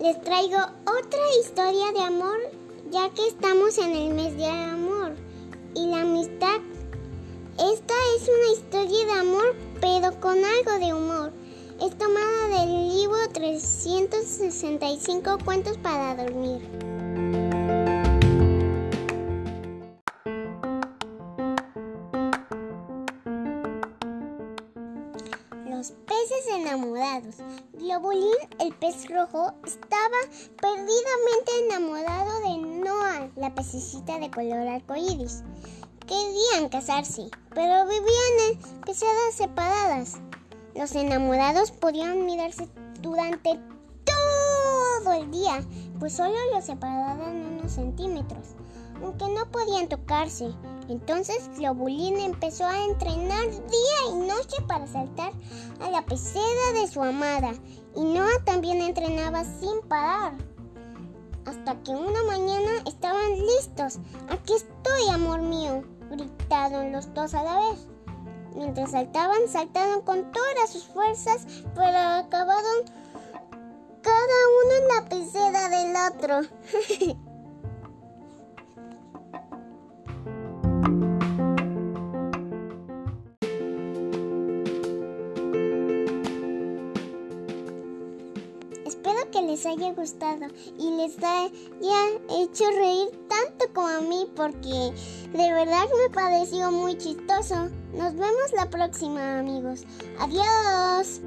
les traigo otra historia de amor, ya que estamos en el mes de amor y la amistad. Esta es una historia de amor, pero con algo de humor. Es tomada del libro 365 cuentos para dormir. Los peces enamorados. Globulín, el pez rojo, estaba perdidamente enamorado de Noah, la pececita de color arcoíris. Querían casarse, pero vivían en peceras separadas. Los enamorados podían mirarse durante todo el día, pues solo los separaban unos centímetros, aunque no podían tocarse. Entonces Globulín empezó a entrenar día y noche para saltar a la pecera de su amada, y Noah también entrenaba sin parar. Hasta que una mañana estaban listos. Aquí estoy, amor mío, gritaron los dos a la vez. Mientras saltaban, saltaron con todas sus fuerzas, pero acabaron cada uno en la pecera del otro. Que les haya gustado y les haya hecho reír tanto como a mí porque de verdad me pareció muy chistoso. Nos vemos la próxima amigos. Adiós.